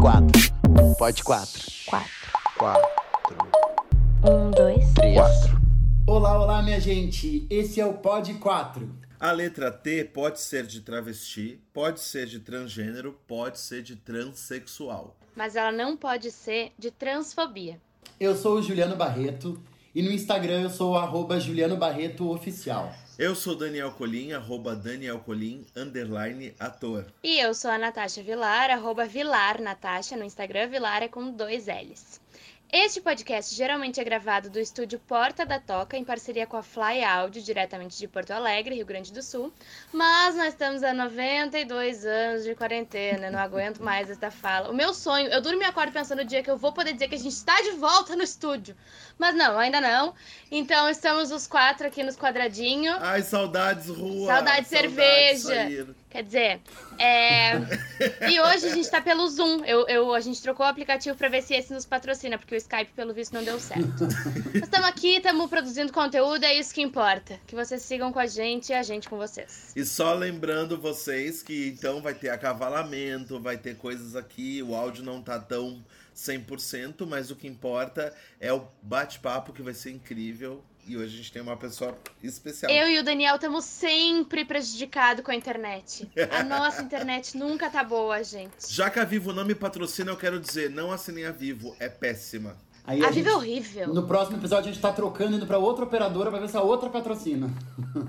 quatro. Pode quatro. Quatro. Quatro. Um, dois. Três. Quatro. Olá, olá, minha gente. Esse é o Pod 4. A letra T pode ser de travesti, pode ser de transgênero, pode ser de transexual. mas ela não pode ser de transfobia. Eu sou o Juliano Barreto e no Instagram eu sou o arroba Juliano Barreto Oficial. Eu sou Daniel Colim, arroba Daniel Colim, underline ator. E eu sou a Natasha Vilar, arroba Vilar Natasha, no Instagram Vilar é com dois L's. Este podcast geralmente é gravado do estúdio Porta da Toca, em parceria com a Fly Audio, diretamente de Porto Alegre, Rio Grande do Sul. Mas nós estamos há 92 anos de quarentena, não aguento mais esta fala. O meu sonho, eu durmo e acordo pensando no dia que eu vou poder dizer que a gente está de volta no estúdio. Mas não, ainda não. Então estamos os quatro aqui nos quadradinhos. Ai, saudades, rua! Saudade de cerveja. sair. Quer dizer, é... e hoje a gente tá pelo Zoom. Eu, eu, a gente trocou o aplicativo pra ver se esse nos patrocina, porque o Skype, pelo visto, não deu certo. Nós estamos aqui, estamos produzindo conteúdo, é isso que importa. Que vocês sigam com a gente e a gente com vocês. E só lembrando vocês que então vai ter acavalamento, vai ter coisas aqui, o áudio não tá tão 100%, mas o que importa é o bate-papo que vai ser incrível. E hoje a gente tem uma pessoa especial. Eu e o Daniel estamos sempre prejudicados com a internet. A nossa internet nunca tá boa, gente. Já que a Vivo não me patrocina, eu quero dizer, não assinem a Vivo, é péssima. Aí A gente- Viva é horrível. No próximo episódio a gente tá trocando, indo pra outra operadora pra ver se a outra patrocina.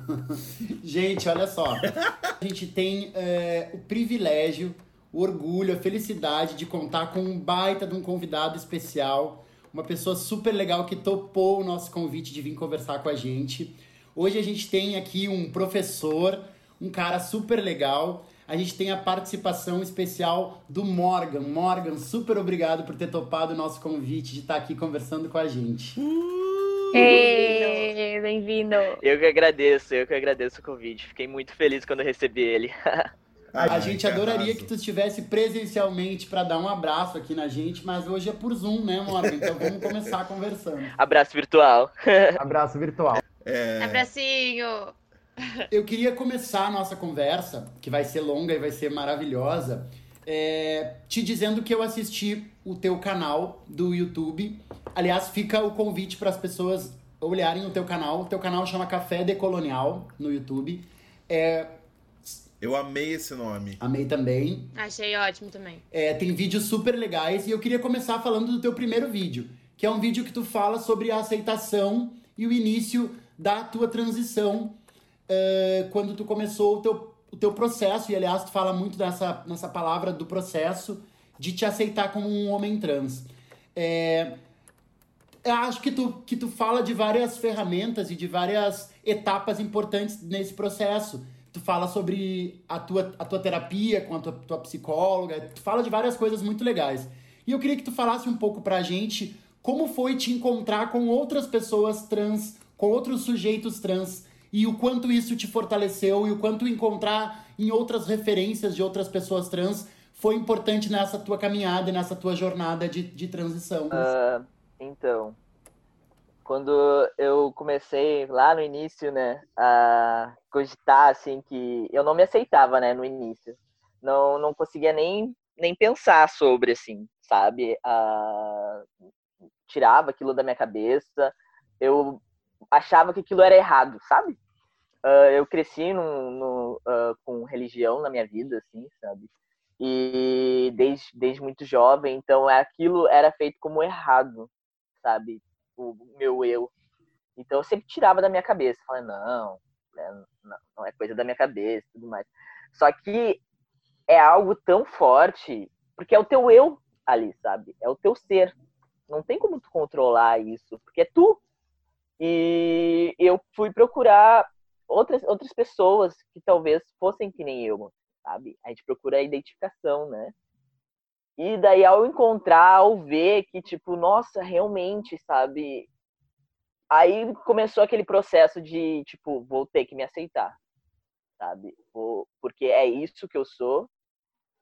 gente, olha só. A gente tem é, o privilégio, o orgulho, a felicidade de contar com um baita de um convidado especial. Uma pessoa super legal que topou o nosso convite de vir conversar com a gente. Hoje a gente tem aqui um professor, um cara super legal. A gente tem a participação especial do Morgan. Morgan, super obrigado por ter topado o nosso convite de estar aqui conversando com a gente. Ei, bem-vindo. Eu que agradeço, eu que agradeço o convite. Fiquei muito feliz quando recebi ele. A Ai, gente adoraria que tu estivesse presencialmente para dar um abraço aqui na gente, mas hoje é por Zoom, né, Morgan? Então vamos começar conversando. Abraço virtual. Abraço virtual. É, Abracinho. Eu queria começar a nossa conversa, que vai ser longa e vai ser maravilhosa, é, te dizendo que eu assisti o teu canal do YouTube. Aliás, fica o convite para as pessoas olharem o teu canal. O teu canal chama Café Decolonial no YouTube. É, eu amei esse nome. amei também. Achei ótimo também. É, tem vídeos super legais e eu queria começar falando do teu primeiro vídeo, que é um vídeo que tu fala sobre a aceitação e o início da tua transição é, quando tu começou o teu, o teu processo, e aliás tu fala muito dessa, nessa palavra do processo de te aceitar como um homem trans. É, eu acho que tu, que tu fala de várias ferramentas e de várias etapas importantes nesse processo. Tu fala sobre a tua, a tua terapia com a tua, tua psicóloga, tu fala de várias coisas muito legais. E eu queria que tu falasse um pouco pra gente como foi te encontrar com outras pessoas trans, com outros sujeitos trans, e o quanto isso te fortaleceu e o quanto encontrar em outras referências de outras pessoas trans foi importante nessa tua caminhada e nessa tua jornada de, de transição. Ah, então, quando eu comecei lá no início, né, a cogitar, assim, que eu não me aceitava, né, no início. Não, não conseguia nem, nem pensar sobre, assim, sabe? Tirava aquilo da minha cabeça. Eu achava que aquilo era errado, sabe? Ah, eu cresci num, no, ah, com religião na minha vida, assim, sabe? E desde, desde muito jovem, então aquilo era feito como errado, sabe? O meu eu. Então eu sempre tirava da minha cabeça, falando, não, né, não, não é coisa da minha cabeça tudo mais. Só que é algo tão forte, porque é o teu eu ali, sabe? É o teu ser. Não tem como tu controlar isso, porque é tu. E eu fui procurar outras, outras pessoas que talvez fossem que nem eu, sabe? A gente procura a identificação, né? E daí ao encontrar, ao ver que, tipo, nossa, realmente, sabe? Aí começou aquele processo de, tipo, vou ter que me aceitar, sabe? Vou, porque é isso que eu sou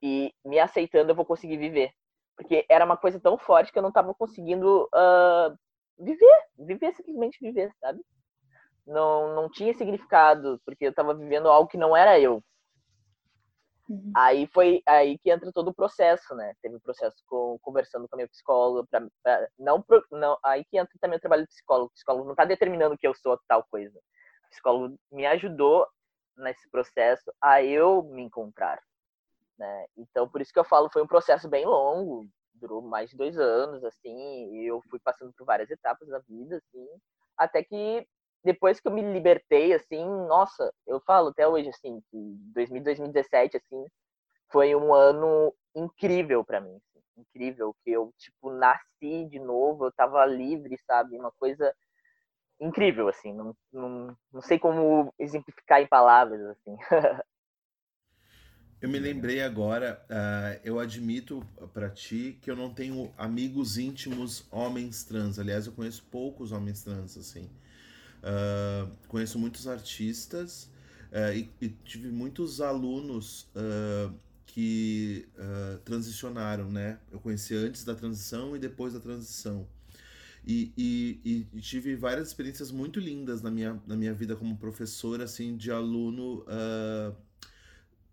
e me aceitando eu vou conseguir viver. Porque era uma coisa tão forte que eu não tava conseguindo ah, viver, viver, simplesmente viver, sabe? Não, não tinha significado, porque eu tava vivendo algo que não era eu. Uhum. Aí foi aí que entra todo o processo, né? Teve o um processo com, conversando com a minha psicóloga, pra, pra, não, não, aí que entra também o trabalho do psicólogo. O psicólogo não está determinando que eu sou tal coisa. O psicólogo me ajudou nesse processo a eu me encontrar, né? Então, por isso que eu falo, foi um processo bem longo, durou mais de dois anos, assim, e eu fui passando por várias etapas da vida, assim, até que depois que eu me libertei, assim, nossa, eu falo até hoje, assim, que 2017, assim, foi um ano incrível para mim, assim, incrível, que eu, tipo, nasci de novo, eu tava livre, sabe, uma coisa incrível, assim, não, não, não sei como exemplificar em palavras, assim. Eu me lembrei agora, uh, eu admito para ti que eu não tenho amigos íntimos homens trans. Aliás, eu conheço poucos homens trans, assim. Uh, conheço muitos artistas uh, e, e, tive muitos alunos uh, que transicionaram, né? Eu conheci antes da transição e depois da transição. E, e, e, tive várias experiências muito lindas na minha, na minha vida como professor, assim, de aluno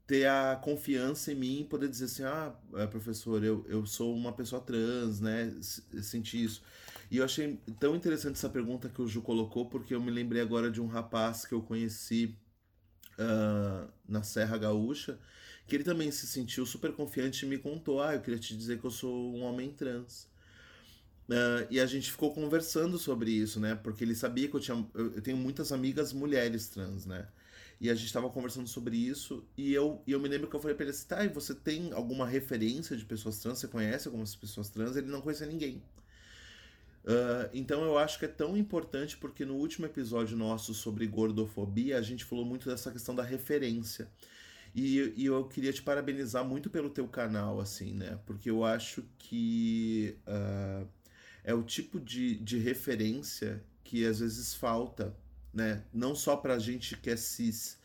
ter a confiança em mim e poder dizer assim, ah, professor, eu, eu sou uma pessoa trans, né? Sentir isso. E eu achei tão interessante essa pergunta que o Ju colocou, porque eu me lembrei agora de um rapaz que eu conheci uh, na Serra Gaúcha, que ele também se sentiu super confiante e me contou: Ah, eu queria te dizer que eu sou um homem trans. Uh, e a gente ficou conversando sobre isso, né? Porque ele sabia que eu tinha. Eu tenho muitas amigas mulheres trans, né? E a gente estava conversando sobre isso. E eu, e eu me lembro que eu falei pra ele assim: tá, e você tem alguma referência de pessoas trans? Você conhece algumas pessoas trans? Ele não conhecia ninguém. Uh, então eu acho que é tão importante porque no último episódio nosso sobre gordofobia a gente falou muito dessa questão da referência. E, e, eu queria te parabenizar muito pelo teu canal, assim, né? Porque eu acho que uh, é o tipo de, de referência que às vezes falta, né? Não só pra gente que é cis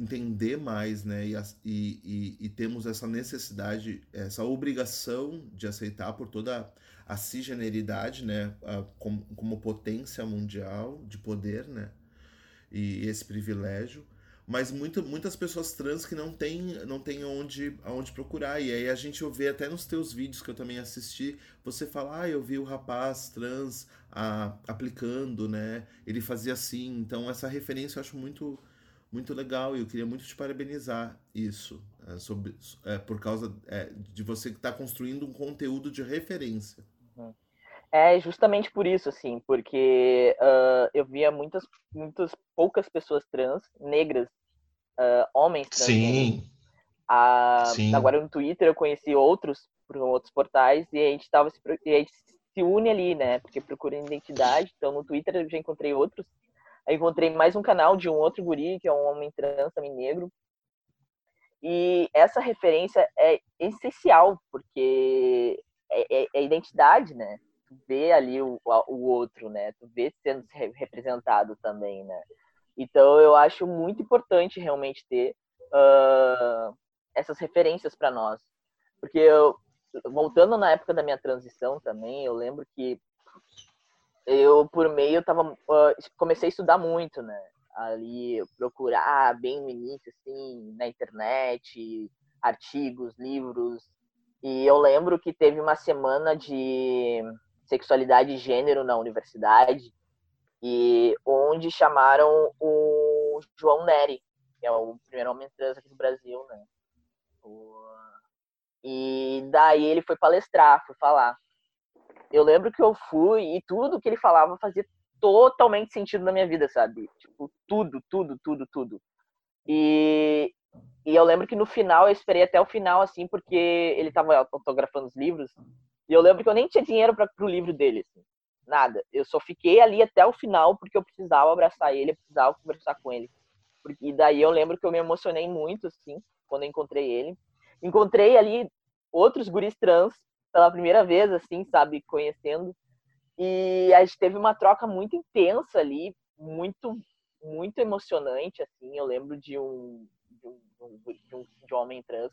entender mais, né? E, e, e temos essa necessidade, essa obrigação de aceitar por toda a cisgeneridade, né, a, como, como potência mundial de poder, né, e esse privilégio, mas muito, muitas pessoas trans que não têm não tem onde, onde procurar. E aí a gente vê até nos teus vídeos que eu também assisti, você fala, ah, eu vi o rapaz trans ah, aplicando, né? Ele fazia assim. Então essa referência eu acho muito muito legal e eu queria muito te parabenizar isso é, sobre é, por causa é, de você que está construindo um conteúdo de referência. É justamente por isso, assim, porque uh, eu via muitas, muitas poucas pessoas trans, negras, uh, homens trans. Sim. A, Sim. Agora no Twitter eu conheci outros por outros portais e a gente tava se, a gente se une ali, né? Porque procura identidade. Então no Twitter eu já encontrei outros. Aí encontrei mais um canal de um outro guri, que é um homem trans, também negro. E essa referência é essencial, porque é, é, é identidade, né? tu vê ali o, o outro, né? Tu vê sendo representado também, né? Então eu acho muito importante realmente ter uh, essas referências para nós, porque eu voltando na época da minha transição também, eu lembro que eu por meio eu tava uh, comecei a estudar muito, né? Ali procurar bem no início assim na internet, artigos, livros. E eu lembro que teve uma semana de sexualidade e gênero na universidade, e onde chamaram o João Neri, que é o primeiro homem trans aqui do Brasil, né? E daí ele foi palestrar, foi falar. Eu lembro que eu fui e tudo que ele falava fazia totalmente sentido na minha vida, sabe? Tipo, tudo, tudo, tudo, tudo. E, e eu lembro que no final, eu esperei até o final, assim, porque ele tava autografando os livros. E eu lembro que eu nem tinha dinheiro para o livro dele, assim, nada. Eu só fiquei ali até o final porque eu precisava abraçar ele, eu precisava conversar com ele. E daí eu lembro que eu me emocionei muito, assim, quando eu encontrei ele. Encontrei ali outros guris trans pela primeira vez, assim, sabe, conhecendo. E a gente teve uma troca muito intensa ali, muito, muito emocionante, assim. Eu lembro de um, de um, de um, homem trans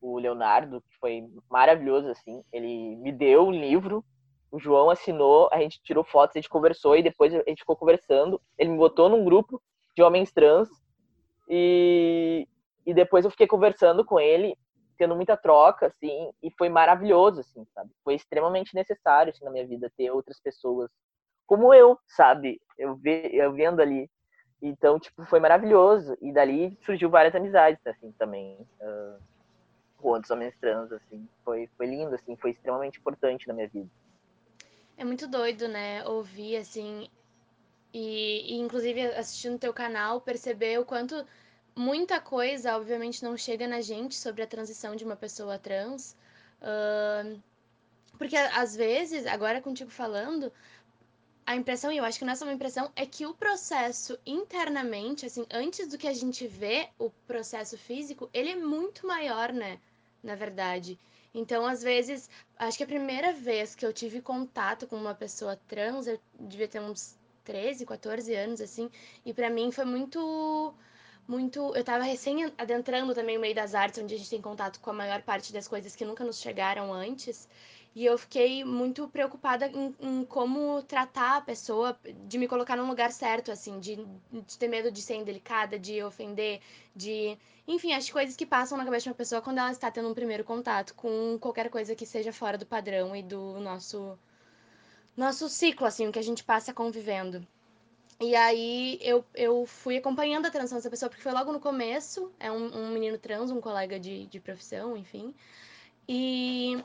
o Leonardo, que foi maravilhoso, assim. Ele me deu um livro, o João assinou, a gente tirou fotos, a gente conversou e depois a gente ficou conversando. Ele me botou num grupo de homens trans e, e depois eu fiquei conversando com ele, tendo muita troca, assim, e foi maravilhoso, assim, sabe? Foi extremamente necessário, assim, na minha vida ter outras pessoas como eu, sabe? Eu, ve, eu vendo ali. Então, tipo, foi maravilhoso. E dali surgiu várias amizades, assim, também. Uh, com outros homens trans, assim. Foi, foi lindo, assim, foi extremamente importante na minha vida. É muito doido, né? Ouvir, assim, e, e inclusive assistindo teu canal, perceber o quanto muita coisa, obviamente, não chega na gente sobre a transição de uma pessoa trans. Uh, porque às vezes, agora contigo falando, a impressão, e eu acho que não é uma impressão, é que o processo internamente, assim, antes do que a gente vê, o processo físico, ele é muito maior, né? Na verdade. Então, às vezes, acho que a primeira vez que eu tive contato com uma pessoa trans, eu devia ter uns 13, 14 anos, assim, e para mim foi muito muito. Eu tava recém adentrando também o meio das artes, onde a gente tem contato com a maior parte das coisas que nunca nos chegaram antes. E eu fiquei muito preocupada em, em como tratar a pessoa, de me colocar num lugar certo, assim, de, de ter medo de ser indelicada, de ofender, de. Enfim, as coisas que passam na cabeça de uma pessoa quando ela está tendo um primeiro contato com qualquer coisa que seja fora do padrão e do nosso nosso ciclo, assim, o que a gente passa convivendo. E aí eu, eu fui acompanhando a transição dessa pessoa, porque foi logo no começo, é um, um menino trans, um colega de, de profissão, enfim. E,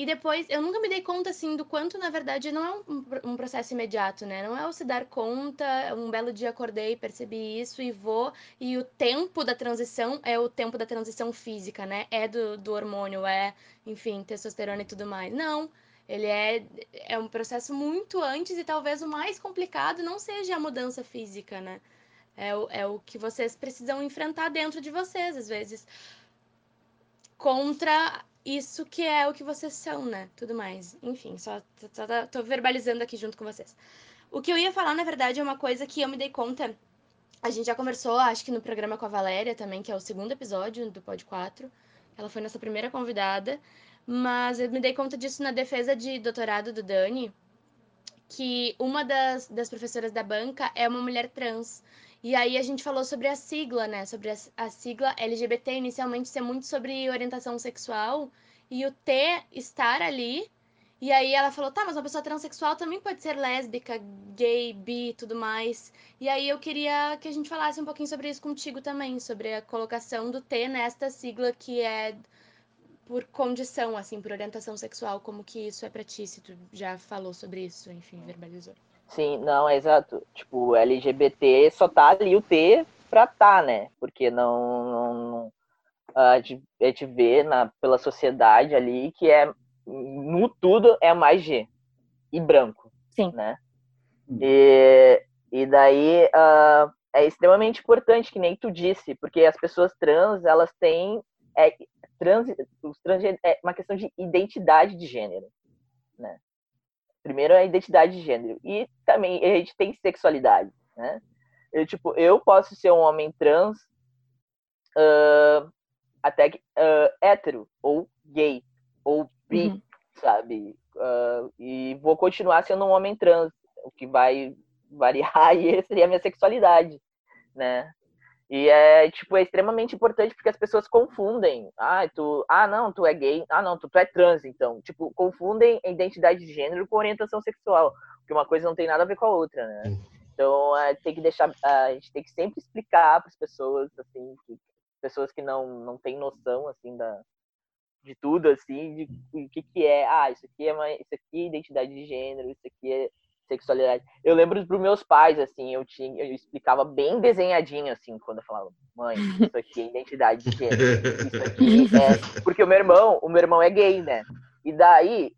e depois eu nunca me dei conta, assim, do quanto, na verdade, não é um, um processo imediato, né? Não é o se dar conta, um belo dia acordei, percebi isso e vou. E o tempo da transição é o tempo da transição física, né? É do, do hormônio, é, enfim, testosterona e tudo mais. Não. Ele é, é um processo muito antes e talvez o mais complicado não seja a mudança física, né? É o, é o que vocês precisam enfrentar dentro de vocês, às vezes. Contra isso que é o que vocês são, né? Tudo mais. Enfim, só, só tô verbalizando aqui junto com vocês. O que eu ia falar, na verdade, é uma coisa que eu me dei conta. A gente já conversou, acho que no programa com a Valéria também, que é o segundo episódio do Pod 4. Ela foi nossa primeira convidada. Mas eu me dei conta disso na defesa de doutorado do Dani, que uma das, das professoras da banca é uma mulher trans. E aí a gente falou sobre a sigla, né? Sobre a, a sigla LGBT inicialmente ser muito sobre orientação sexual e o T estar ali. E aí ela falou, tá, mas uma pessoa transexual também pode ser lésbica, gay, bi, tudo mais. E aí eu queria que a gente falasse um pouquinho sobre isso contigo também, sobre a colocação do T nesta sigla que é por condição, assim, por orientação sexual, como que isso é pra ti, se tu já falou sobre isso, enfim, verbalizou. Sim, não, é exato. Tipo, LGBT só tá ali o T pra tá, né? Porque não, não, não a, gente, a gente vê na, pela sociedade ali que é no tudo é mais G e branco, Sim. né? Hum. E, e daí uh, é extremamente importante, que nem tu disse, porque as pessoas trans, elas têm é, trans, os trans é uma questão de identidade de gênero, né? Primeiro é a identidade de gênero e também a gente tem sexualidade, né? Eu, tipo, eu posso ser um homem trans uh, até uh, hétero ou gay ou bi, uhum. sabe? Uh, e vou continuar sendo um homem trans, o que vai variar aí seria a minha sexualidade, né? E é, tipo, é extremamente importante porque as pessoas confundem. Ah, tu, ah, não, tu é gay. Ah, não, tu, tu é trans, então. Tipo, confundem a identidade de gênero com orientação sexual. Porque uma coisa não tem nada a ver com a outra, né? Então, é, tem que deixar, a gente tem que sempre explicar para as pessoas, assim, que, pessoas que não, não têm noção, assim, da, de tudo, assim, de o que que é. Ah, isso aqui é uma, isso aqui é identidade de gênero, isso aqui é sexualidade. Eu lembro para meus pais, assim, eu tinha, eu explicava bem desenhadinho, assim, quando eu falava, mãe, isso aqui é identidade de gênero, isso aqui é... Porque o meu irmão, o meu irmão é gay, né? E daí,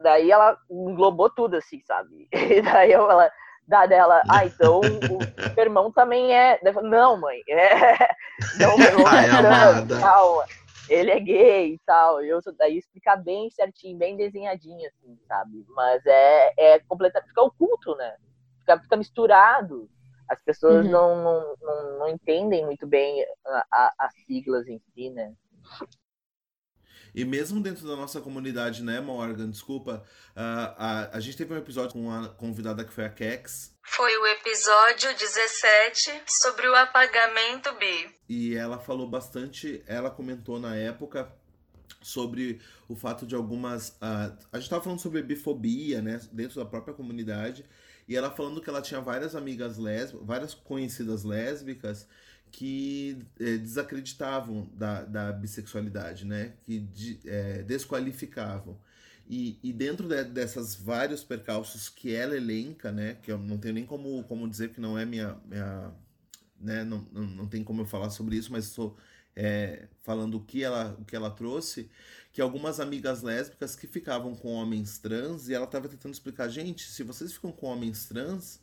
daí ela englobou tudo, assim, sabe? E daí eu, ela, da dela, ah, então o meu irmão também é... Não, mãe, é... Não, meu irmão é calma ele é gay e tal. E eu daí explicar bem certinho, bem desenhadinho, assim, sabe? Mas é, é completamente. Fica oculto, né? Fica, fica misturado. As pessoas uhum. não, não, não, não, entendem muito bem as siglas em si, né? E mesmo dentro da nossa comunidade, né, Morgan? Desculpa, uh, a, a gente teve um episódio com a convidada que foi a Kex. Foi o episódio 17 sobre o apagamento bi. E ela falou bastante, ela comentou na época sobre o fato de algumas. Uh, a gente estava falando sobre bifobia, né, dentro da própria comunidade. E ela falando que ela tinha várias amigas lésbicas, várias conhecidas lésbicas que é, desacreditavam da, da bissexualidade, né? Que de, é, desqualificavam. E, e dentro de, dessas vários percalços que ela elenca, né? Que eu não tenho nem como, como dizer que não é minha. minha né, não, não, não tem como eu falar sobre isso, mas estou é, falando o que, ela, o que ela trouxe, que algumas amigas lésbicas que ficavam com homens trans, e ela estava tentando explicar, gente, se vocês ficam com homens trans,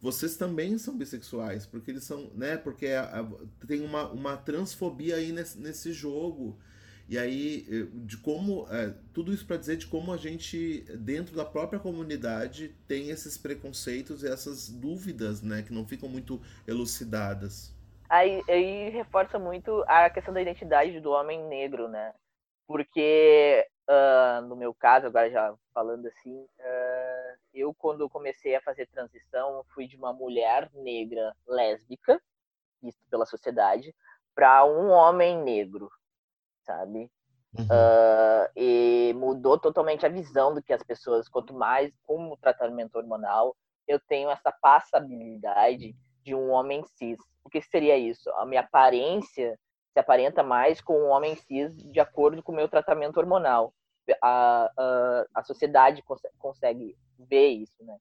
vocês também são bissexuais, porque eles são, né? Porque a, a, tem uma, uma transfobia aí nesse, nesse jogo. E aí, eh, de como. É, tudo isso para dizer de como a gente, dentro da própria comunidade, tem esses preconceitos e essas dúvidas, né? Que não ficam muito elucidadas. Aí, aí reforça muito a questão da identidade do homem negro, né? Porque, uh, no meu caso, agora já falando assim, uh, eu, quando comecei a fazer transição, fui de uma mulher negra lésbica, visto pela sociedade, para um homem negro, sabe? Uhum. Uh, e mudou totalmente a visão do que as pessoas, quanto mais com o tratamento hormonal, eu tenho essa passabilidade de um homem cis. O que seria isso? A minha aparência se aparenta mais com um homem cis de acordo com o meu tratamento hormonal. A, a, a sociedade consegue, consegue ver isso, né?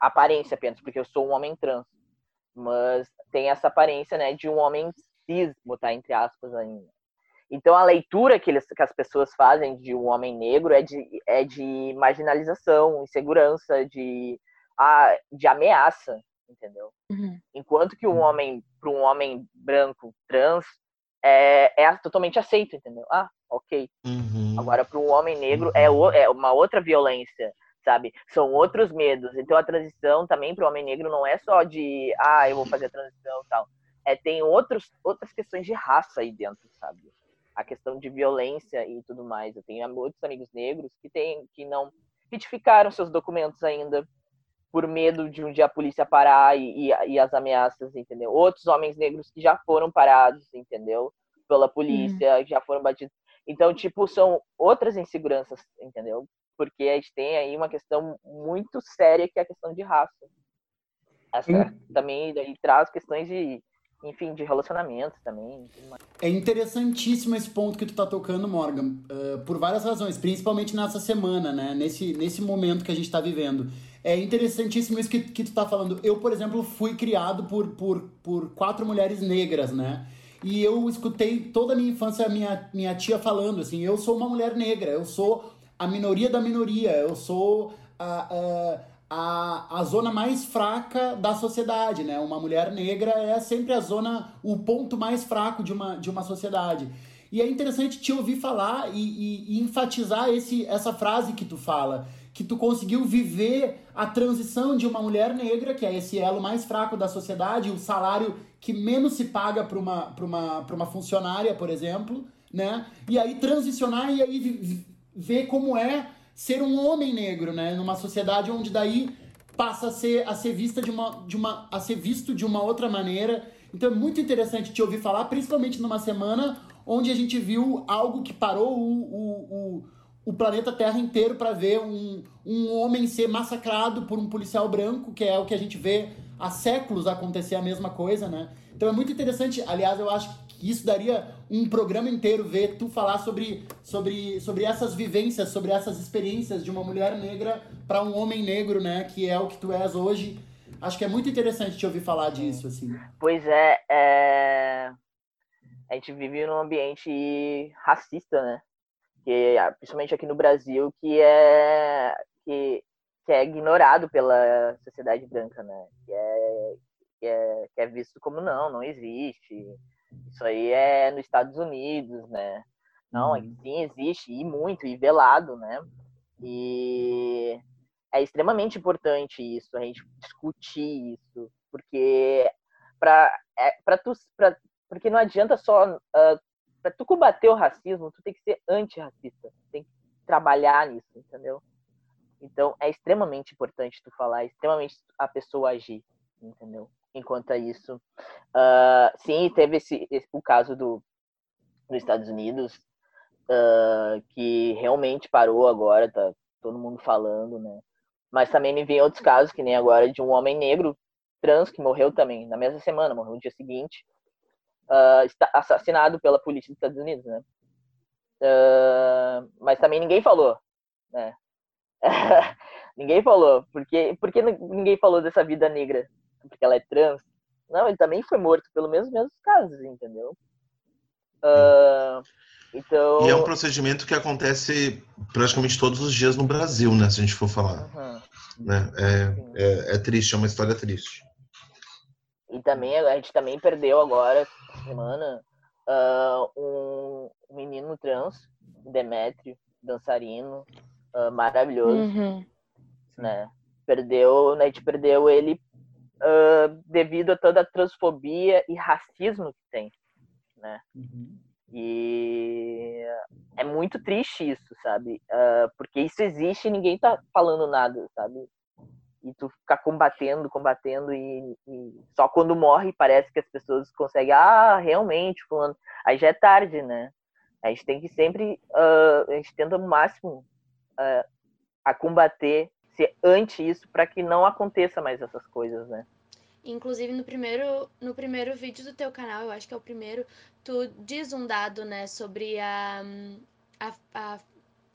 Aparência apenas, porque eu sou um homem trans. Mas tem essa aparência, né, de um homem cis, botar entre aspas ainda. Então a leitura que, eles, que as pessoas fazem de um homem negro é de, é de marginalização, insegurança, de, a, de ameaça, entendeu? Uhum. Enquanto que um homem, para um homem branco trans, é, é totalmente aceito, entendeu? Ah, ok. Uhum. Agora, para um homem negro, é, o, é uma outra violência sabe? São outros medos. Então a transição também para o homem negro não é só de, ah, eu vou fazer a transição e tal. É, tem outros, outras questões de raça aí dentro, sabe? A questão de violência e tudo mais. Eu tenho muitos amigos negros que tem, que não retificaram seus documentos ainda por medo de um dia a polícia parar e, e, e as ameaças, entendeu? Outros homens negros que já foram parados, entendeu? Pela polícia, hum. já foram batidos. Então, tipo, são outras inseguranças, entendeu? porque a gente tem aí uma questão muito séria que é a questão de raça. Essa hum. também daí traz questões de, enfim, de relacionamentos também. É interessantíssimo esse ponto que tu tá tocando, Morgan, uh, por várias razões, principalmente nessa semana, né? Nesse, nesse momento que a gente tá vivendo. É interessantíssimo isso que, que tu tá falando. Eu, por exemplo, fui criado por, por, por quatro mulheres negras, né? E eu escutei toda a minha infância a minha, minha tia falando assim: eu sou uma mulher negra, eu sou a minoria da minoria, eu sou a, a, a, a zona mais fraca da sociedade, né? Uma mulher negra é sempre a zona, o ponto mais fraco de uma, de uma sociedade. E é interessante te ouvir falar e, e, e enfatizar esse, essa frase que tu fala, que tu conseguiu viver a transição de uma mulher negra, que é esse elo mais fraco da sociedade, o salário que menos se paga para uma, uma, uma funcionária, por exemplo, né? E aí transicionar e aí ver como é ser um homem negro, né? Numa sociedade onde daí passa a ser, a ser vista de uma, de uma a ser visto de uma outra maneira. Então é muito interessante te ouvir falar, principalmente numa semana onde a gente viu algo que parou o, o, o, o planeta Terra inteiro para ver um, um homem ser massacrado por um policial branco, que é o que a gente vê há séculos acontecer a mesma coisa, né? Então é muito interessante. Aliás, eu acho que isso daria um programa inteiro ver tu falar sobre, sobre, sobre essas vivências, sobre essas experiências de uma mulher negra para um homem negro, né? Que é o que tu és hoje. Acho que é muito interessante te ouvir falar disso, assim. Pois é, é... a gente vive num ambiente racista, né? Que, principalmente aqui no Brasil, que é que, que é ignorado pela sociedade branca, né? Que é, que é, que é visto como não, não existe isso aí é nos Estados Unidos, né? Não, uhum. sim existe, e muito, e velado, né? E é extremamente importante isso, a gente discutir isso, porque para é, para tu pra, porque não adianta só uh, para tu combater o racismo, tu tem que ser antirracista, tem que trabalhar nisso, entendeu? Então é extremamente importante tu falar, é extremamente a pessoa agir, entendeu? Enquanto isso, uh, sim, teve esse, esse, o caso do nos Estados Unidos uh, que realmente parou agora, tá todo mundo falando, né? Mas também me vem outros casos, que nem agora de um homem negro trans que morreu também na mesma semana, morreu no dia seguinte, uh, assassinado pela polícia dos Estados Unidos, né? Uh, mas também ninguém falou, né? ninguém falou, porque porque ninguém falou dessa vida negra, porque ela é trans. Não, ele também foi morto pelo mesmo mesmos casos, entendeu? Uh, então... E é um procedimento que acontece praticamente todos os dias no Brasil, né? Se a gente for falar. Uhum. Né? É, é, é, triste, é uma história triste. E também a gente também perdeu agora, essa semana, uh, um menino trans, Demetrio, dançarino, uh, maravilhoso. Uhum. Né? Perdeu, né, a gente perdeu ele uh, devido a toda a transfobia e racismo que tem. Né? Uhum. E é muito triste isso, sabe? Uh, porque isso existe e ninguém tá falando nada, sabe? E tu ficar combatendo, combatendo e, e, só quando morre parece que as pessoas conseguem, ah, realmente, fulano. Aí já é tarde, né? A gente tem que sempre, uh, a gente tenta o máximo uh, a combater, ser anti isso para que não aconteça mais essas coisas, né? Inclusive, no primeiro, no primeiro vídeo do teu canal, eu acho que é o primeiro, tu diz um dado, né, sobre a... a, a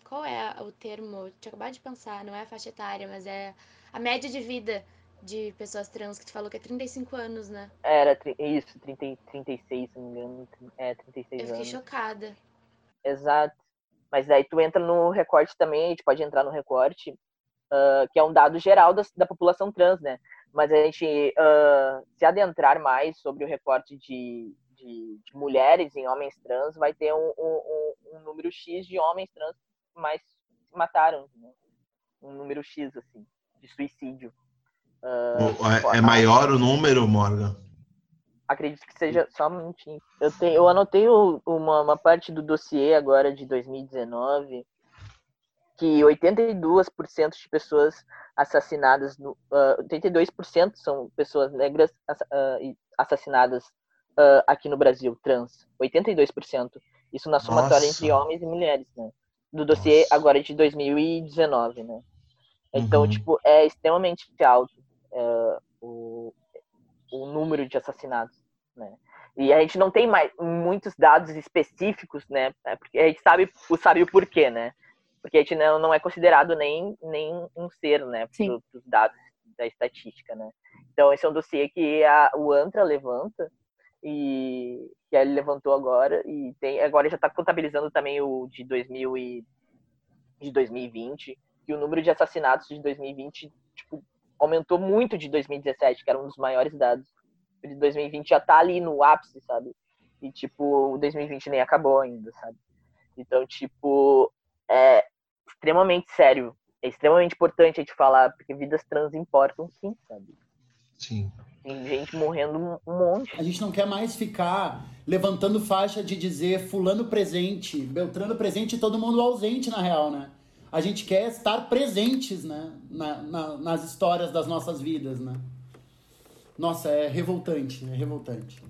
qual é o termo? Tinha acabado de pensar, não é a faixa etária, mas é a média de vida de pessoas trans, que tu falou que é 35 anos, né? Era isso, 30, 36, se não me engano. É, 36 anos. Eu fiquei anos. chocada. Exato. Mas aí tu entra no recorte também, a gente pode entrar no recorte, uh, que é um dado geral da, da população trans, né? mas a gente uh, se adentrar mais sobre o recorte de, de, de, mulheres em homens trans, vai ter um, um, um, número X de homens trans mais se mataram, né? um número X assim de suicídio. Uh, é, é maior o número, Morgan? Acredito que seja só um minutinho. Eu, tenho, eu anotei uma, uma parte do dossiê agora de 2019 que 82% de pessoas assassinadas, no, uh, 82% são pessoas negras uh, assassinadas uh, aqui no Brasil, trans. 82%. Isso na somatória entre homens e mulheres, né? Do dossiê Nossa. agora de 2019, né? Então, uhum. tipo, é extremamente alto uh, o, o número de assassinatos, né? E a gente não tem mais muitos dados específicos, né? É porque a gente sabe, sabe o porquê, né? porque a gente não, não é considerado nem, nem um ser, né, para os dados da estatística, né. Então, esse é um dossiê que a, o ANTRA levanta e que ele levantou agora e tem agora já está contabilizando também o de 2000 e de 2020 e o número de assassinatos de 2020 tipo, aumentou muito de 2017 que era um dos maiores dados de 2020 já está ali no ápice sabe e tipo o 2020 nem acabou ainda sabe então tipo é, extremamente sério. É extremamente importante a gente falar, porque vidas trans importam sim, sabe? Sim. Tem gente morrendo um monte. A gente não quer mais ficar levantando faixa de dizer fulano presente, Beltrano presente e todo mundo ausente, na real, né? A gente quer estar presentes, né? Na, na, nas histórias das nossas vidas, né? Nossa, é revoltante, é revoltante.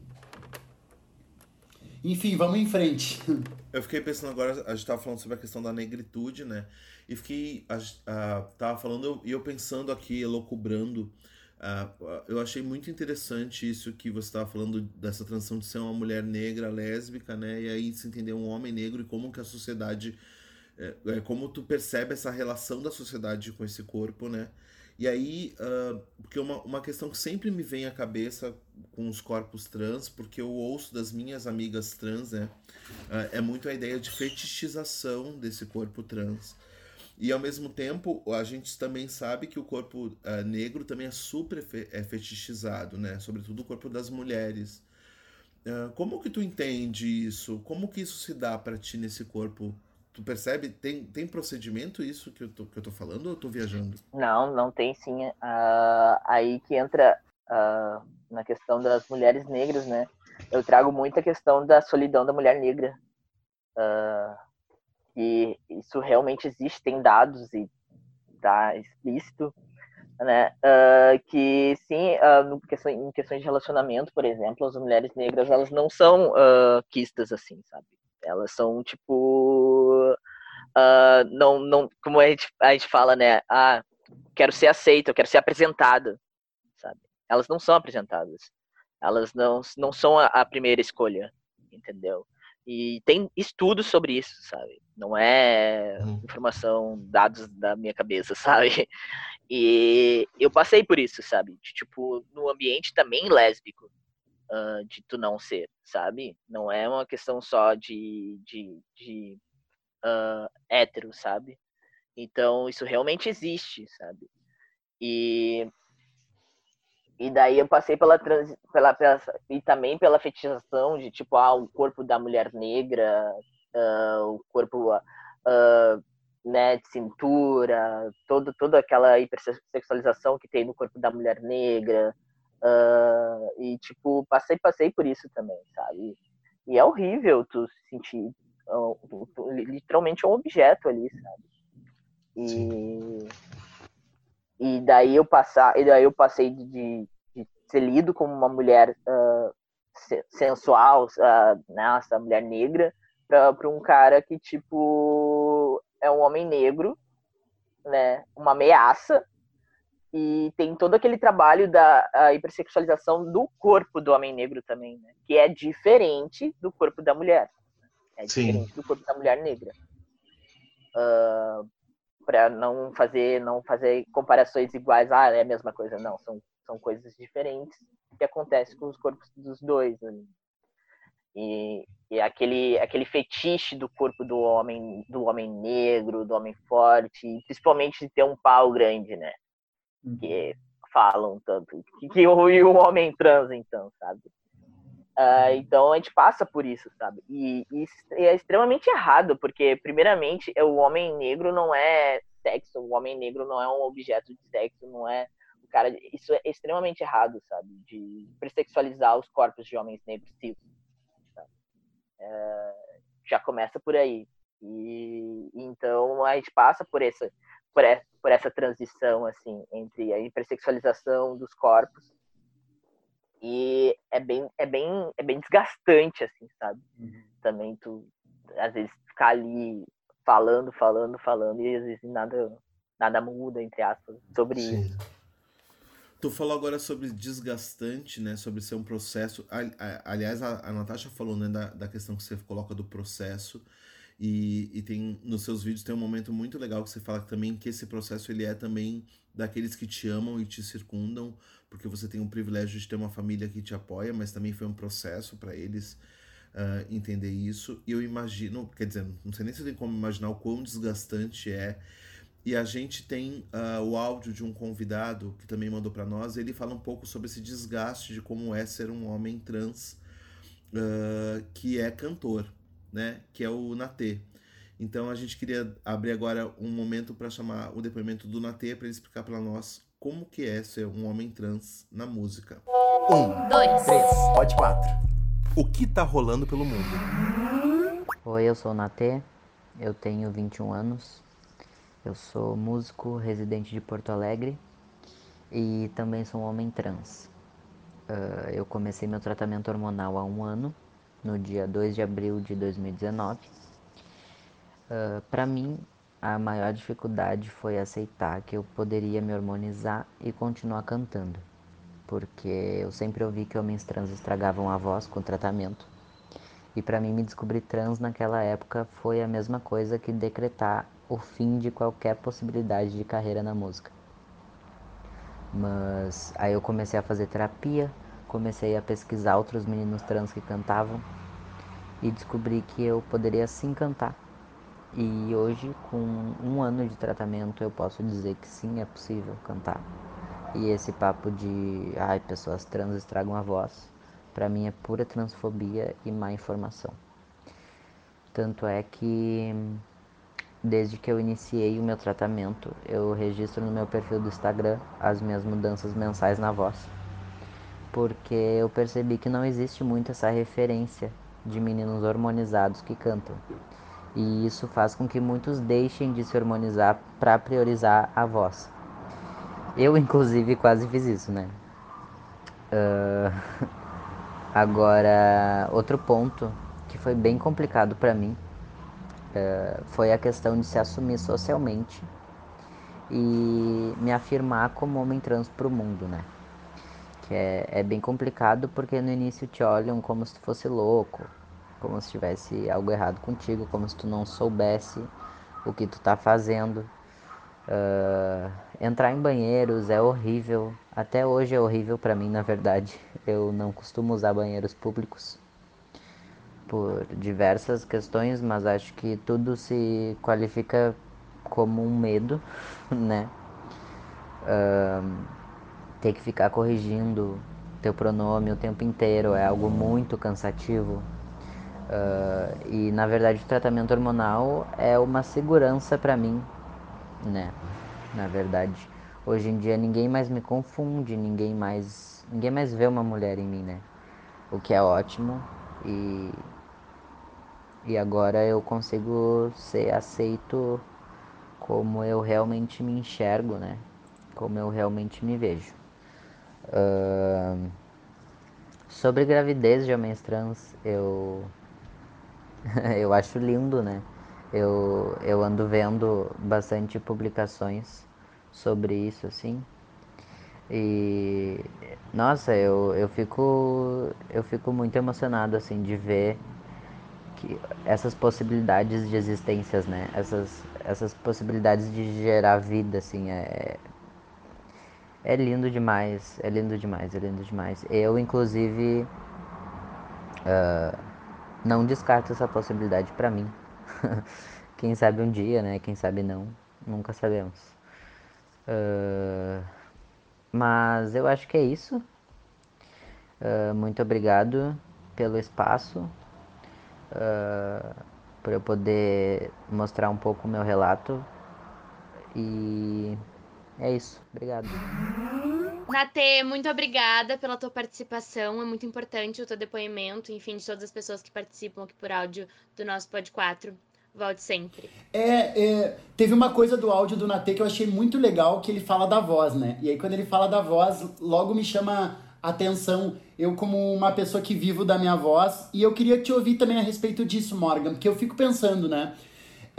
Enfim, vamos em frente. Eu fiquei pensando agora, a gente tava falando sobre a questão da negritude, né? E fiquei. A, a, tava falando e eu, eu, pensando aqui, elocubrando. Eu achei muito interessante isso que você estava falando dessa transição de ser uma mulher negra, lésbica, né? E aí se entender um homem negro e como que a sociedade. É, é, como tu percebe essa relação da sociedade com esse corpo, né? E aí, uh, porque uma, uma questão que sempre me vem à cabeça com os corpos trans, porque eu ouço das minhas amigas trans, né? Uh, é muito a ideia de fetichização desse corpo trans. E ao mesmo tempo, a gente também sabe que o corpo uh, negro também é super fe é fetichizado, né? Sobretudo o corpo das mulheres. Como que tu entende isso? Como que isso se dá para ti nesse corpo Tu percebe? Tem, tem procedimento isso que eu, tô, que eu tô falando ou eu tô viajando? Não, não tem sim. Uh, aí que entra uh, na questão das mulheres negras, né? Eu trago muita questão da solidão da mulher negra, Uh, e isso realmente existe, tem dados e tá explícito, né? Uh, que sim, uh, no questão, em questões de relacionamento, por exemplo, as mulheres negras elas não são uh, quistas assim, sabe? Elas são tipo não, não, como a gente, a gente fala, né? Ah, quero ser aceita, eu quero ser apresentada, sabe? Elas não são apresentadas, elas não, não são a, a primeira escolha, entendeu? E tem estudos sobre isso, sabe? Não é uhum. informação, dados da minha cabeça, sabe? E eu passei por isso, sabe? De, tipo, no ambiente também lésbico, uh, de tu não ser, sabe? Não é uma questão só de, de, de uh, hétero, sabe? Então, isso realmente existe, sabe? E e daí eu passei pela, trans, pela, pela, e também pela fetichização de tipo ah, o corpo da mulher negra, uh, o corpo uh, né, de cintura, todo, toda aquela hipersexualização que tem no corpo da mulher negra. Uh, e tipo, passei, passei por isso também, sabe? E é horrível tu se sentir literalmente um objeto ali, sabe? E e daí eu passar, e daí eu passei de, de ser lido como uma mulher uh, sensual, uh, nossa, mulher negra, para um cara que tipo é um homem negro, né, uma ameaça. E tem todo aquele trabalho da hipersexualização do corpo do homem negro também, né, que é diferente do corpo da mulher, é diferente Sim. do corpo da mulher negra. Uh, para não fazer não fazer comparações iguais, ah, é a mesma coisa, não, são, são coisas diferentes que acontecem com os corpos dos dois ali. E, e aquele aquele fetiche do corpo do homem do homem negro, do homem forte, principalmente de ter um pau grande, né? Uhum. Que falam tanto que, que e o homem trans então, sabe? Uh, então a gente passa por isso, sabe? E, e, é extremamente errado, porque, primeiramente, o homem negro não é sexo, o homem negro não é um objeto de sexo, não é. O cara, isso é extremamente errado, sabe? De persexualizar os corpos de homens negros cis. É, já começa por aí. E então a gente passa por essa, por essa, por essa transição, assim, entre a hipersexualização dos corpos e é bem, é bem, é bem desgastante, assim, sabe? Uhum. Também tu, às vezes, ficar ali falando, falando, falando, e às vezes nada, nada muda, entre aspas, sobre Sim. isso. Tu falou agora sobre desgastante, né? Sobre ser um processo. Aliás, a, a Natasha falou né, da, da questão que você coloca do processo. E, e tem nos seus vídeos tem um momento muito legal que você fala também que esse processo ele é também daqueles que te amam e te circundam, porque você tem o privilégio de ter uma família que te apoia, mas também foi um processo para eles uh, entender isso. E eu imagino, quer dizer, não sei nem se tem como imaginar o quão desgastante é. E a gente tem uh, o áudio de um convidado que também mandou para nós. Ele fala um pouco sobre esse desgaste de como é ser um homem trans uh, que é cantor, né? Que é o Natê. Então a gente queria abrir agora um momento para chamar o depoimento do Natê para ele explicar para nós como que é ser um homem trans na música. Um, dois, três, pode quatro. O que tá rolando pelo mundo? Oi, eu sou o Natê, eu tenho 21 anos, eu sou músico residente de Porto Alegre e também sou um homem trans. Uh, eu comecei meu tratamento hormonal há um ano, no dia 2 de abril de 2019. Uh, Para mim, a maior dificuldade foi aceitar que eu poderia me hormonizar e continuar cantando, porque eu sempre ouvi que homens trans estragavam a voz com tratamento. E para mim me descobrir trans naquela época foi a mesma coisa que decretar o fim de qualquer possibilidade de carreira na música. Mas aí eu comecei a fazer terapia, comecei a pesquisar outros meninos trans que cantavam e descobri que eu poderia sim cantar e hoje, com um ano de tratamento, eu posso dizer que sim, é possível cantar. E esse papo de, ai, pessoas trans estragam a voz, para mim é pura transfobia e má informação. Tanto é que, desde que eu iniciei o meu tratamento, eu registro no meu perfil do Instagram as minhas mudanças mensais na voz. Porque eu percebi que não existe muito essa referência de meninos hormonizados que cantam. E isso faz com que muitos deixem de se hormonizar para priorizar a voz. Eu, inclusive, quase fiz isso, né? Uh... Agora, outro ponto que foi bem complicado para mim uh, foi a questão de se assumir socialmente e me afirmar como homem trans pro mundo, né? Que é, é bem complicado porque no início te olham como se tu fosse louco, como se tivesse algo errado contigo, como se tu não soubesse o que tu tá fazendo. Uh, entrar em banheiros é horrível. Até hoje é horrível para mim, na verdade. Eu não costumo usar banheiros públicos por diversas questões, mas acho que tudo se qualifica como um medo, né? Uh, ter que ficar corrigindo teu pronome o tempo inteiro é algo muito cansativo. Uh, e na verdade o tratamento hormonal é uma segurança para mim, né? Na verdade, hoje em dia ninguém mais me confunde, ninguém mais, ninguém mais vê uma mulher em mim, né? O que é ótimo e e agora eu consigo ser aceito como eu realmente me enxergo, né? Como eu realmente me vejo. Uh, sobre gravidez de homens trans, eu eu acho lindo, né? Eu, eu ando vendo bastante publicações sobre isso, assim. E nossa, eu, eu fico eu fico muito emocionado assim de ver que essas possibilidades de existências, né? Essas essas possibilidades de gerar vida assim, é é lindo demais, é lindo demais, é lindo demais. Eu inclusive uh, não descarto essa possibilidade para mim. Quem sabe um dia, né? Quem sabe não, nunca sabemos. Uh, mas eu acho que é isso. Uh, muito obrigado pelo espaço, por eu poder mostrar um pouco o meu relato. E é isso. Obrigado. Natê, muito obrigada pela tua participação. É muito importante o teu depoimento, enfim, de todas as pessoas que participam aqui por áudio do nosso Pod 4. Volte sempre. É, é, teve uma coisa do áudio do Natê que eu achei muito legal, que ele fala da voz, né? E aí quando ele fala da voz, logo me chama atenção, eu como uma pessoa que vivo da minha voz, e eu queria te ouvir também a respeito disso, Morgan, porque eu fico pensando, né?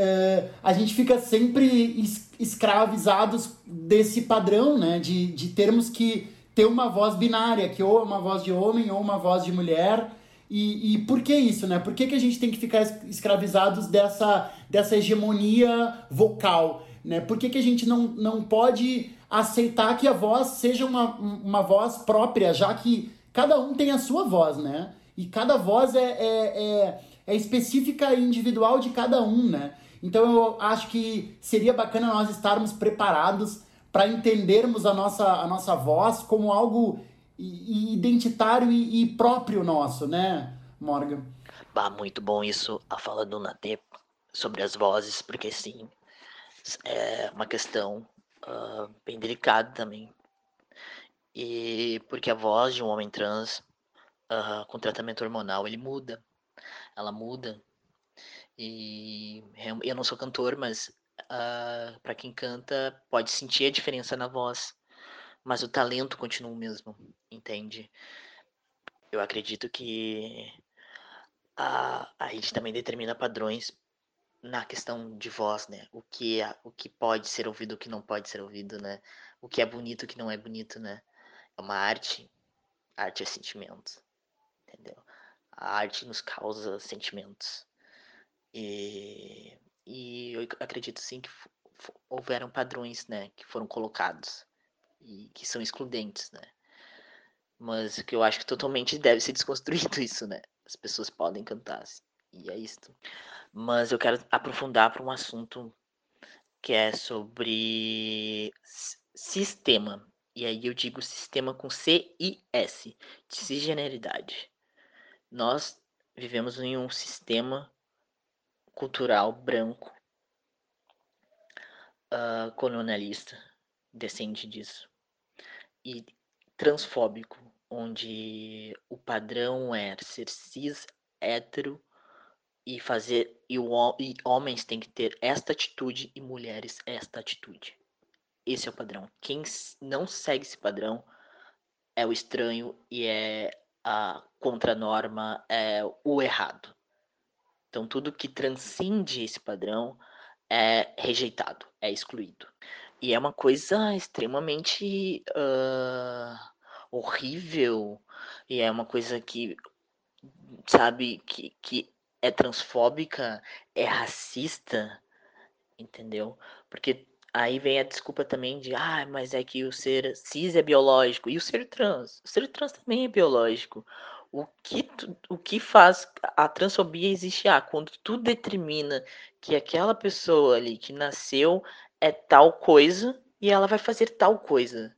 É, a gente fica sempre es escravizados desse padrão, né? De, de termos que ter uma voz binária, que ou é uma voz de homem ou uma voz de mulher. E, e por que isso, né? Por que, que a gente tem que ficar escravizados dessa, dessa hegemonia vocal? Né? Por que, que a gente não, não pode aceitar que a voz seja uma, uma voz própria, já que cada um tem a sua voz, né? E cada voz é, é, é, é específica e individual de cada um, né? Então eu acho que seria bacana nós estarmos preparados para entendermos a nossa, a nossa voz como algo identitário e, e, próprio nosso, né, Morgan? Bah, muito bom isso, a fala do Natê sobre as vozes, porque sim, é uma questão uh, bem delicada também. E porque a voz de um homem trans uh, com tratamento hormonal, ele muda. Ela muda. E eu não sou cantor, mas uh, ah, para quem canta pode sentir a diferença na voz mas o talento continua o mesmo, entende? Eu acredito que a, a rede também determina padrões na questão de voz, né? O que, é, o que pode ser ouvido, o que não pode ser ouvido, né? O que é bonito, o que não é bonito, né? É uma arte. arte é sentimento, entendeu? A arte nos causa sentimentos. E, e eu acredito sim que houveram padrões, né? Que foram colocados e que são excludentes, né? Mas que eu acho que totalmente deve ser desconstruído isso, né? As pessoas podem cantar, e é isso. Mas eu quero aprofundar para um assunto que é sobre sistema. E aí eu digo sistema com C e S, de cisgeneridade. Nós vivemos em um sistema cultural branco uh, colonialista, descende disso e transfóbico, onde o padrão é ser cis hétero e fazer e, o, e homens têm que ter esta atitude e mulheres esta atitude. Esse é o padrão. Quem não segue esse padrão é o estranho e é a contranorma, é o errado. Então tudo que transcende esse padrão é rejeitado, é excluído. E é uma coisa extremamente uh, horrível e é uma coisa que sabe que, que é transfóbica, é racista, entendeu? Porque aí vem a desculpa também de, ah, mas é que o ser cis é biológico e o ser trans, o ser trans também é biológico. O que, o que faz a transfobia existir? Ah, quando tu determina que aquela pessoa ali que nasceu é tal coisa e ela vai fazer tal coisa.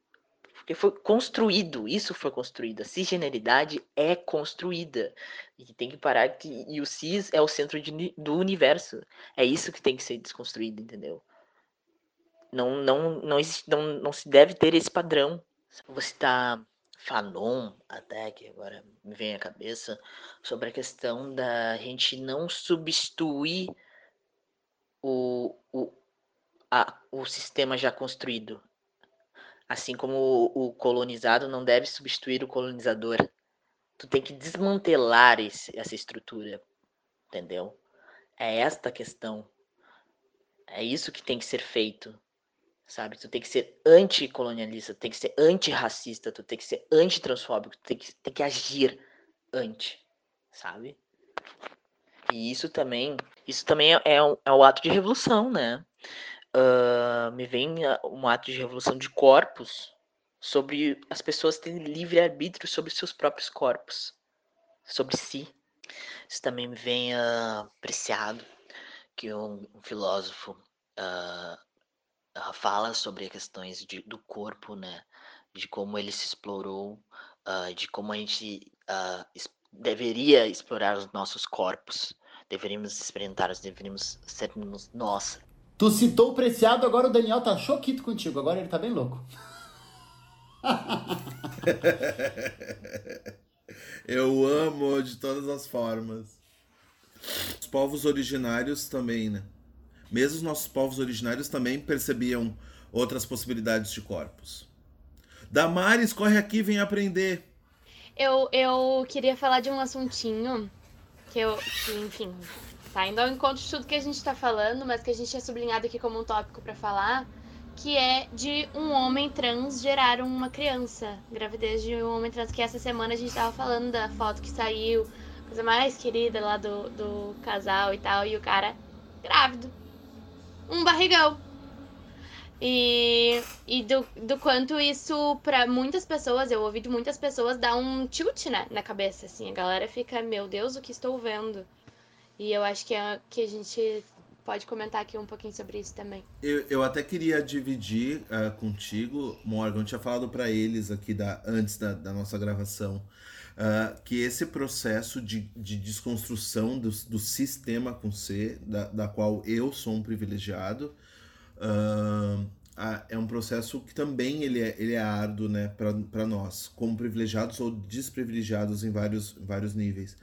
Porque foi construído, isso foi construído. A cisgeneridade é construída. E tem que parar que. E o cis é o centro de, do universo. É isso que tem que ser desconstruído, entendeu? Não, não, não, existe, não, não se deve ter esse padrão. Vou citar Fanon, até que agora me vem à cabeça, sobre a questão da gente não substituir o, o, a, o sistema já construído. Assim como o, o colonizado não deve substituir o colonizador. Tu tem que desmantelar esse, essa estrutura, entendeu? É esta a questão. É isso que tem que ser feito, sabe? Tu tem que ser anticolonialista, tu tem que ser antirracista, tu tem que ser antitransfóbico, tu tem que, tem que agir anti, sabe? E isso também, isso também é, é, um, é um ato de revolução, né? uh, me vem um ato de revolução de corpos sobre as pessoas terem livre arbítrio sobre seus próprios corpos, sobre si. Isso também me vem uh, apreciado que um, um filósofo uh, uh, fala sobre as questões de, do corpo, né? De como ele se explorou, de como a gente deveria explorar os nossos corpos, deveríamos experimentar, deveríamos sermos nós Tu citou o Preciado, agora o Daniel tá choquito contigo. Agora ele tá bem louco. Eu amo de todas as formas. Os povos originários também, né? Mesmo os nossos povos originários também percebiam outras possibilidades de corpos. Damares, corre aqui, vem aprender. Eu, eu queria falar de um assuntinho que eu, que, enfim, tá indo ao encontro de tudo que a gente tá falando, mas que a gente tinha sublinhado aqui como um tópico para falar, que é de um homem trans gerar uma criança. Gravidez de um homem trans, que essa semana a gente tava falando da foto que saiu, coisa mais querida lá do, do casal e tal, e o cara grávido. Um barrigão. E, e do, do quanto isso, para muitas pessoas, eu ouvi de muitas pessoas, dá um tilt né, na cabeça, assim. A galera fica, meu Deus, o que estou vendo? E eu acho que, é, que a gente pode comentar aqui um pouquinho sobre isso também. Eu, eu até queria dividir uh, contigo, Morgan, eu tinha falado para eles aqui da, antes da, da nossa gravação, uh, que esse processo de, de desconstrução do, do sistema com C, da, da qual eu sou um privilegiado, uh, é um processo que também ele é, ele é árduo né, para nós, como privilegiados ou desprivilegiados em vários, vários níveis.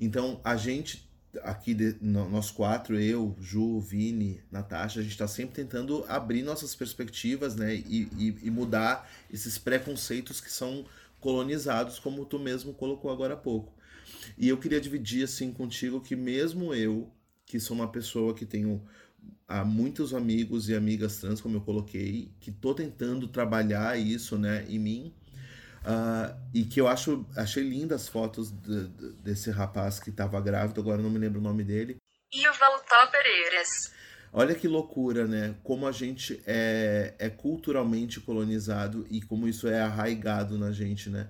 Então, a gente aqui, de, nós quatro, eu, Ju, Vini, Natasha, a gente está sempre tentando abrir nossas perspectivas, né? E, e, e, mudar esses preconceitos que são colonizados, como tu mesmo colocou agora há pouco. E eu queria dividir, assim, contigo que mesmo eu, que sou uma pessoa que tenho há muitos amigos e amigas trans, como eu coloquei, que tô tentando trabalhar isso, né, em mim, Uh, e que eu acho achei lindas as fotos de, de, desse rapaz que estava grávido, agora não me lembro o nome dele. Ival Pereiras. Olha que loucura, né? Como a gente é, é culturalmente colonizado e como isso é arraigado na gente, né?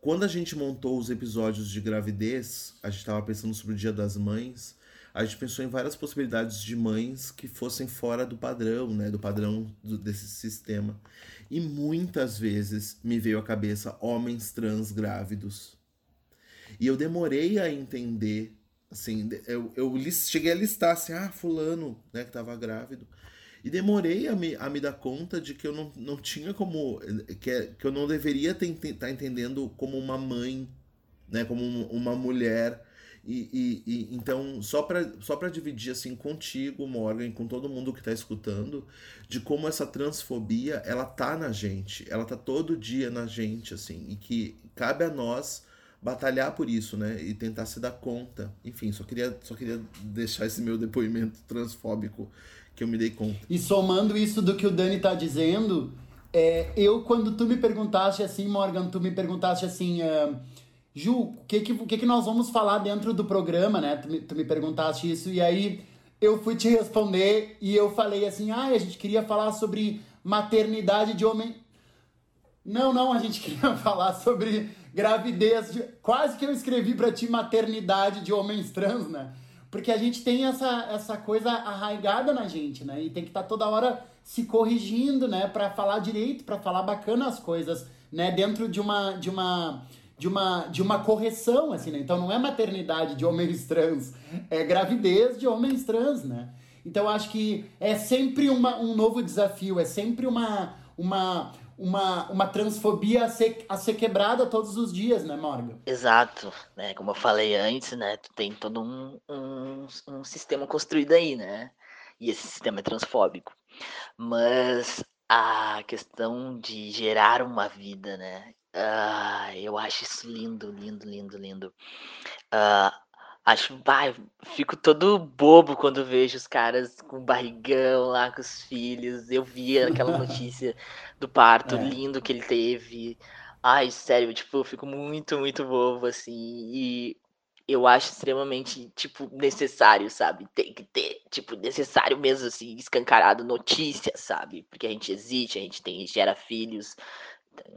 Quando a gente montou os episódios de gravidez, a gente estava pensando sobre o Dia das Mães, a gente pensou em várias possibilidades de mães que fossem fora do padrão, né? Do padrão do, desse sistema. E muitas vezes me veio à cabeça homens trans grávidos. E eu demorei a entender, assim, eu, eu cheguei a listar assim, ah, fulano, né, que tava grávido. E demorei a me, a me dar conta de que eu não, não tinha como, que, que eu não deveria estar tá entendendo como uma mãe, né, como uma mulher E, e, e, então, só para só dividir assim contigo, Morgan, com todo mundo que está escutando, de como essa transfobia, ela tá na gente, ela tá todo dia na gente, assim, e que cabe a nós batalhar por isso, né? E tentar se dar conta. Enfim, só queria, só queria deixar esse meu depoimento transfóbico que eu me dei conta. E somando isso do que o Dani tá dizendo, é, eu, quando tu me perguntaste assim, Morgan, tu me perguntaste assim. Uh, Ju, o que que, que que nós vamos falar dentro do programa, né? Tu me, tu me perguntaste isso e aí eu fui te responder e eu falei assim, ah, a gente queria falar sobre maternidade de homem. Não, não, a gente queria falar sobre gravidez. De... Quase que eu escrevi para ti maternidade de homens trans, né? Porque a gente tem essa, essa coisa arraigada na gente, né? E tem que estar tá toda hora se corrigindo, né? Para falar direito, para falar bacana as coisas, né? Dentro de uma, de uma de uma, de uma correção, assim, né? Então não é maternidade de homens trans, é gravidez de homens trans, né? Então acho que é sempre uma, um novo desafio, é sempre uma, uma, uma, uma transfobia a ser, a ser quebrada todos os dias, né, Morgan? Exato, né? Como eu falei antes, né? Tu tem todo um, um, um sistema construído aí, né? E esse sistema é transfóbico. Mas a questão de gerar uma vida, né? Ah, eu acho isso lindo, lindo, lindo, lindo. Ah, acho, vai, fico todo bobo quando vejo os caras com barrigão lá com os filhos. Eu vi aquela notícia do parto é. lindo que ele teve. Ai, sério, tipo, eu fico muito, muito bobo, assim. E eu acho extremamente, tipo, necessário, sabe? Tem que ter, tipo, necessário mesmo, assim, escancarado notícia, sabe? Porque a gente existe, a gente tem, gera filhos.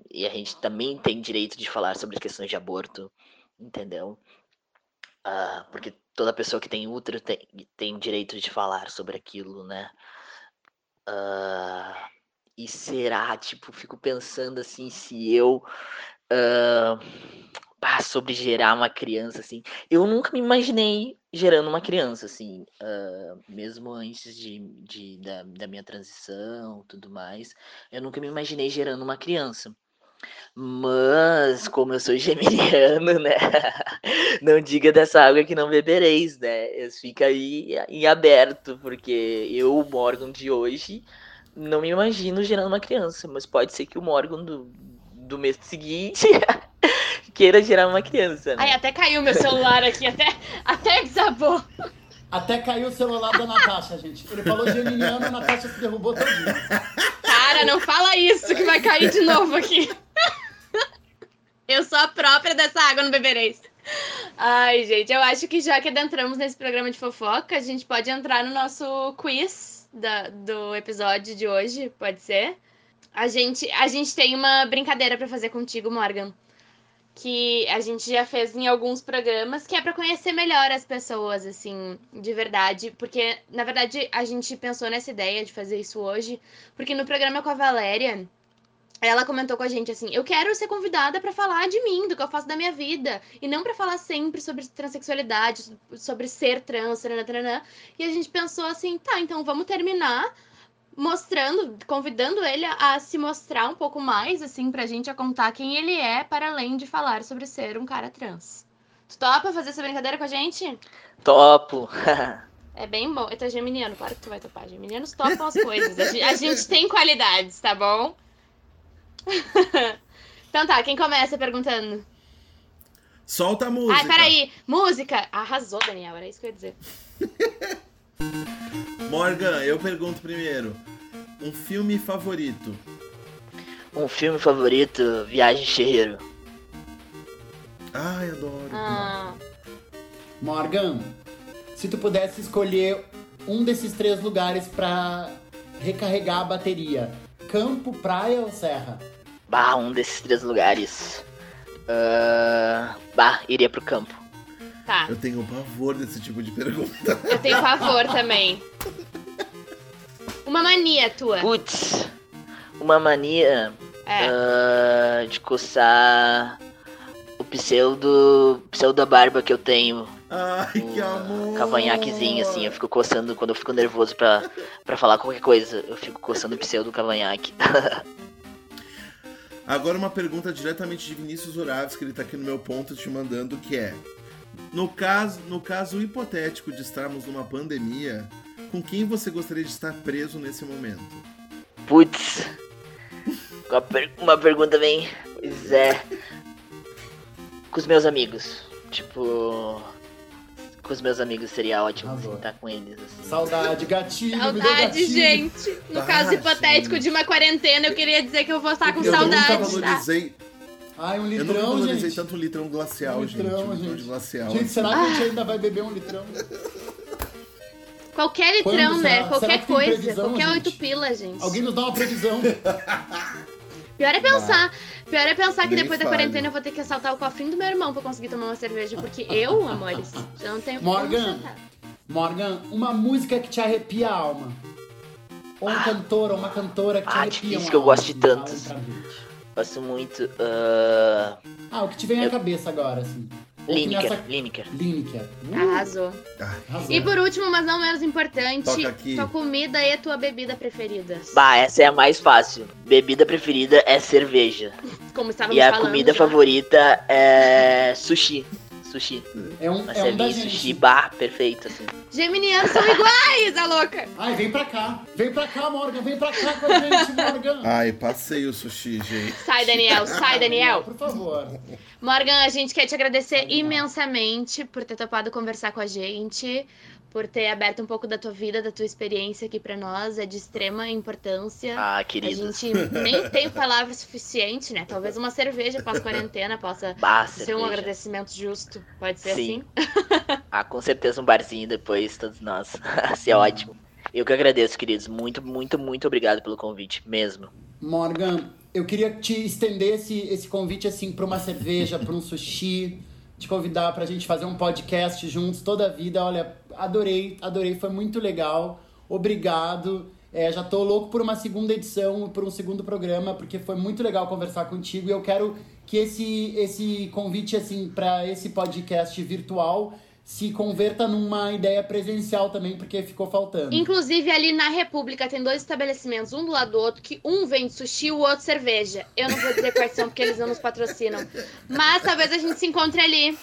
E a gente também tem direito de falar sobre questões de aborto, entendeu? Uh, porque toda pessoa que tem útero tem, tem direito de falar sobre aquilo, né? Uh, e será, tipo, fico pensando assim, se eu. Uh, sobre gerar uma criança, assim. Eu nunca me imaginei gerando uma criança, assim. Uh, mesmo antes de, de da, da, minha transição tudo mais. Eu nunca me imaginei gerando uma criança. Mas, como eu sou geminiano, né? Não diga dessa água que não bebereis, né? Fica aí em aberto, porque eu, o Morgan de hoje, não me imagino gerando uma criança. Mas pode ser que o Morgan do, do mês seguinte queira gerar uma criança. Né? Ai, até caiu meu celular aqui, até, até desabou. Até caiu o celular da Natasha, gente. Ele falou geminiano, a Natasha se derrubou todinho. Cara, não fala isso que vai cair de novo aqui. Eu sou a própria dessa água, não bebereis. Ai, gente, eu acho que já que adentramos nesse programa de fofoca, a gente pode entrar no nosso quiz da, do episódio de hoje, pode ser? A gente, a gente tem uma brincadeira para fazer contigo, Morgan que a gente já fez em alguns programas, que é para conhecer melhor as pessoas, assim, de verdade. Porque, na verdade, a gente pensou nessa ideia de fazer isso hoje, porque no programa com a Valéria, ela comentou com a gente assim: eu quero ser convidada para falar de mim, do que eu faço da minha vida, e não para falar sempre sobre transexualidade, sobre ser trans, taranã. E a gente pensou assim: tá, então vamos terminar mostrando, convidando ele a se mostrar um pouco mais, assim, pra gente a contar quem ele é, para além de falar sobre ser um cara trans. Tu topa fazer essa brincadeira com a gente? Topo! é bem bom. Eu tô geminiano, claro que tu vai topar. Geminianos topam as coisas. A gente tem qualidades, tá bom? então tá, quem começa perguntando? Solta a música. Ai, peraí. Música. Arrasou, Daniel. Era isso que eu ia dizer. Morgan, eu pergunto primeiro. Um filme favorito? Um filme favorito, Viagem Cheiro. Ai, adoro. Ah. Morgan, se tu pudesse escolher um desses três lugares para recarregar a bateria, campo, praia ou serra? Bah, um desses três lugares. Uh, bah, iria pro campo. Tá. Eu tenho pavor desse tipo de pergunta. Eu tenho pavor também. Uma mania tua. Putz, uma mania é. uh, de coçar o pseudo, pseudo barba que eu tenho. Ai, que amor! Cavanhaquezinho, assim, eu fico coçando quando eu fico nervoso pra, pra falar qualquer coisa. Eu fico coçando o pseudo cavanhaque. Agora uma pergunta diretamente de Vinícius Uraves, que ele tá aqui no meu ponto te mandando, que é No caso, no caso hipotético de estarmos numa pandemia, com quem você gostaria de estar preso nesse momento? Putz. Uma, per uma pergunta bem. Pois é. Com os meus amigos. Tipo. Com os meus amigos seria ótimo assim, estar com eles. Assim. Saudade, gatinho. Saudade, gente. No ah, caso hipotético de uma quarentena, eu queria dizer que eu vou estar com eu saudade. Eu nunca valorizei. Tá? Ai, um litrão, Eu nunca valorizei gente. tanto um litrão glacial, um litrão, gente. Um litrão de glacial. Gente, será que a gente ainda vai beber um litrão? Qualquer litrão, né? Qualquer coisa. Previsão, qualquer oito pilas, gente. Alguém nos dá uma previsão. Pior é pensar. Pior é pensar que depois da quarentena eu vou ter que assaltar o cofrinho do meu irmão pra conseguir tomar uma cerveja. Porque eu, amores, já não tenho Morgan, Morgan, uma música que te arrepia a alma. Ou um ah, cantor, ou uma cantora que te ah, arrepia isso que eu gosto de tantos. Gosto muito. Uh... Ah, o que te vem eu... à cabeça agora, assim. Lineker, nessa... Lineker. Lineker. Uh. Arrasou. Arrasou. E por último, mas não menos importante, tua comida e a tua bebida preferida. Bah, essa é a mais fácil. Bebida preferida é cerveja. Como estávamos E a falando, comida já. favorita é sushi sushi. É um, Uma é um da sushi bar perfeito, assim. Geminianos são iguais, a louca! Ai, vem pra cá. Vem pra cá, Morgan. Vem pra cá com a gente, Morgan. Ai, passei o sushi, gente. Sai, Daniel. Sai, Daniel. Por favor. Morgan, a gente quer te agradecer imensamente por ter topado conversar com a gente por ter aberto um pouco da tua vida, da tua experiência aqui para nós. É de extrema importância. Ah, querida. A gente nem tem palavras suficiente, né? Talvez uma cerveja pós-quarentena possa bah, ser cerveja. um agradecimento justo. Pode ser Sim. assim? ah, com certeza um barzinho depois, todos nós. Assim é ótimo. Eu que agradeço, queridos. Muito, muito, muito obrigado pelo convite, mesmo. Morgan, eu queria te estender esse, esse convite assim para uma cerveja, para um sushi, te convidar para a gente fazer um podcast juntos toda a vida. Olha, adorei, adorei, foi muito legal. Obrigado. É, já tô louco por uma segunda edição, por um segundo programa, porque foi muito legal conversar contigo e eu quero que esse, esse convite assim para esse podcast virtual se converta numa ideia presencial também, porque ficou faltando. Inclusive, ali na República tem dois estabelecimentos, um do lado do outro, que um vende sushi e o outro cerveja. Eu não vou dizer quais são, porque eles não nos patrocinam. Mas talvez a gente se encontre ali.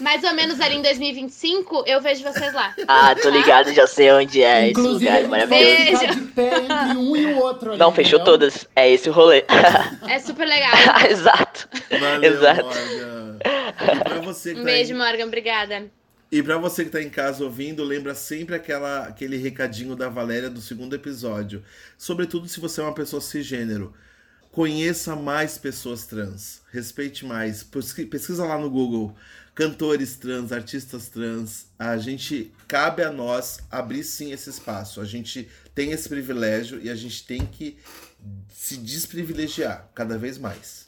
Mais ou menos ali em 2025, eu vejo vocês lá. Ah, tô ligado, já sei onde é Inclusive, esse lugar maravilhoso. De pé entre um e o outro ali, Não, fechou entendeu? todas. É esse o rolê. É super legal. Exato. Valeu, Exato. Morgan. Pra você que Um tá beijo, aí- Morgan. Obrigada. E pra você que tá em casa ouvindo, lembra sempre aquela, aquele recadinho da Valéria do segundo episódio. Sobretudo se você é uma pessoa cisgênero. Conheça mais pessoas trans. Respeite mais. Pesqui- Pesquisa lá no Google. Cantores trans, artistas trans. A gente cabe a nós abrir sim esse espaço. A gente tem esse privilégio e a gente tem que se desprivilegiar cada vez mais.